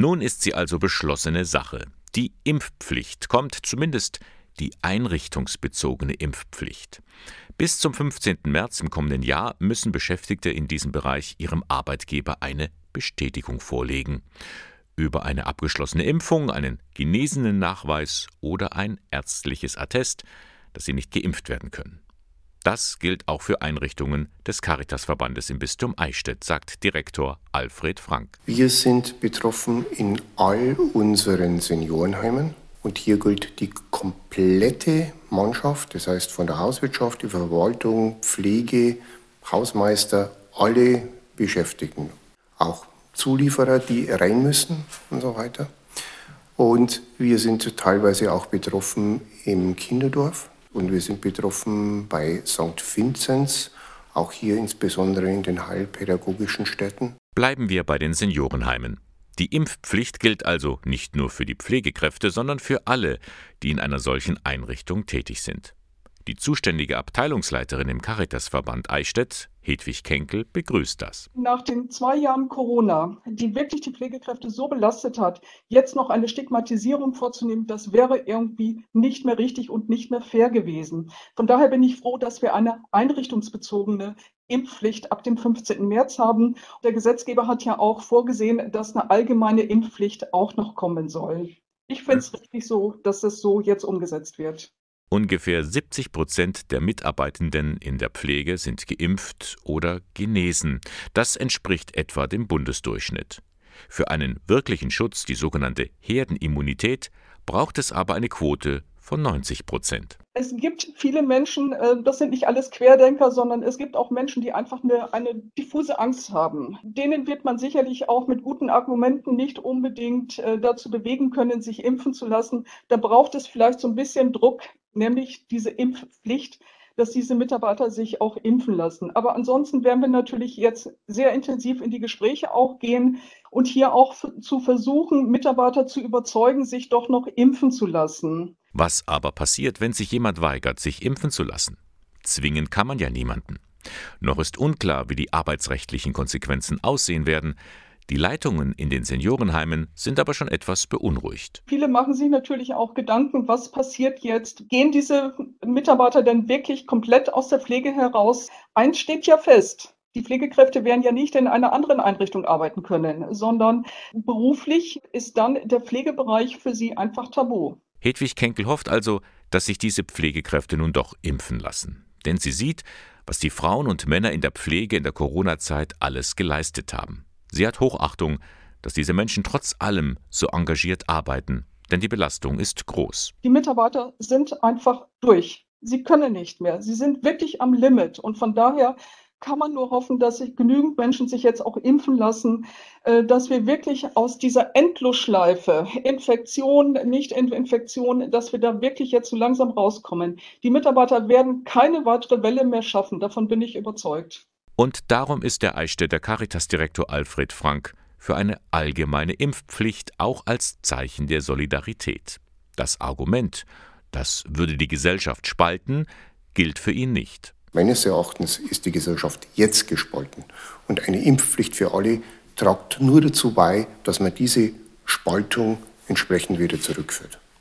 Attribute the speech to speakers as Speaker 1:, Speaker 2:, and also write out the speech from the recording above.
Speaker 1: Nun ist sie also beschlossene Sache. Die Impfpflicht kommt zumindest die einrichtungsbezogene Impfpflicht. Bis zum 15. März im kommenden Jahr müssen Beschäftigte in diesem Bereich ihrem Arbeitgeber eine Bestätigung vorlegen. Über eine abgeschlossene Impfung, einen genesenen Nachweis oder ein ärztliches Attest, dass sie nicht geimpft werden können. Das gilt auch für Einrichtungen des Caritasverbandes im Bistum Eichstätt, sagt Direktor Alfred Frank.
Speaker 2: Wir sind betroffen in all unseren Seniorenheimen und hier gilt die komplette Mannschaft, das heißt von der Hauswirtschaft, die Verwaltung, Pflege, Hausmeister, alle Beschäftigten, auch Zulieferer, die rein müssen und so weiter. Und wir sind teilweise auch betroffen im Kinderdorf und wir sind betroffen bei St. Vinzenz, auch hier insbesondere in den heilpädagogischen Städten.
Speaker 1: Bleiben wir bei den Seniorenheimen. Die Impfpflicht gilt also nicht nur für die Pflegekräfte, sondern für alle, die in einer solchen Einrichtung tätig sind. Die zuständige Abteilungsleiterin im Caritasverband Eichstätt, Hedwig Kenkel, begrüßt das.
Speaker 3: Nach den zwei Jahren Corona, die wirklich die Pflegekräfte so belastet hat, jetzt noch eine Stigmatisierung vorzunehmen, das wäre irgendwie nicht mehr richtig und nicht mehr fair gewesen. Von daher bin ich froh, dass wir eine einrichtungsbezogene Impfpflicht ab dem 15. März haben. Der Gesetzgeber hat ja auch vorgesehen, dass eine allgemeine Impfpflicht auch noch kommen soll. Ich finde es richtig so, dass es so jetzt umgesetzt wird.
Speaker 1: Ungefähr 70 Prozent der Mitarbeitenden in der Pflege sind geimpft oder genesen. Das entspricht etwa dem Bundesdurchschnitt. Für einen wirklichen Schutz, die sogenannte Herdenimmunität, braucht es aber eine Quote von 90 Prozent.
Speaker 3: Es gibt viele Menschen, äh, das sind nicht alles Querdenker, sondern es gibt auch Menschen, die einfach eine, eine diffuse Angst haben. Denen wird man sicherlich auch mit guten Argumenten nicht unbedingt äh, dazu bewegen können, sich impfen zu lassen. Da braucht es vielleicht so ein bisschen Druck nämlich diese Impfpflicht, dass diese Mitarbeiter sich auch impfen lassen. Aber ansonsten werden wir natürlich jetzt sehr intensiv in die Gespräche auch gehen und hier auch zu versuchen, Mitarbeiter zu überzeugen, sich doch noch impfen zu lassen.
Speaker 1: Was aber passiert, wenn sich jemand weigert, sich impfen zu lassen? Zwingen kann man ja niemanden. Noch ist unklar, wie die arbeitsrechtlichen Konsequenzen aussehen werden. Die Leitungen in den Seniorenheimen sind aber schon etwas beunruhigt.
Speaker 3: Viele machen sich natürlich auch Gedanken, was passiert jetzt? Gehen diese Mitarbeiter denn wirklich komplett aus der Pflege heraus? Eins steht ja fest. Die Pflegekräfte werden ja nicht in einer anderen Einrichtung arbeiten können, sondern beruflich ist dann der Pflegebereich für sie einfach tabu.
Speaker 1: Hedwig Kenkel hofft also, dass sich diese Pflegekräfte nun doch impfen lassen. Denn sie sieht, was die Frauen und Männer in der Pflege in der Corona-Zeit alles geleistet haben. Sie hat Hochachtung, dass diese Menschen trotz allem so engagiert arbeiten, denn die Belastung ist groß.
Speaker 3: Die Mitarbeiter sind einfach durch. Sie können nicht mehr. Sie sind wirklich am Limit. Und von daher kann man nur hoffen, dass sich genügend Menschen sich jetzt auch impfen lassen, äh, dass wir wirklich aus dieser Endlosschleife, Infektion, Nicht-Infektion, dass wir da wirklich jetzt so langsam rauskommen. Die Mitarbeiter werden keine weitere Welle mehr schaffen. Davon bin ich überzeugt.
Speaker 1: Und darum ist der Eichstätter Caritas-Direktor Alfred Frank für eine allgemeine Impfpflicht auch als Zeichen der Solidarität. Das Argument, das würde die Gesellschaft spalten, gilt für ihn nicht.
Speaker 2: Meines Erachtens ist die Gesellschaft jetzt gespalten und eine Impfpflicht für alle tragt nur dazu bei, dass man diese Spaltung entsprechend wieder zurückführt.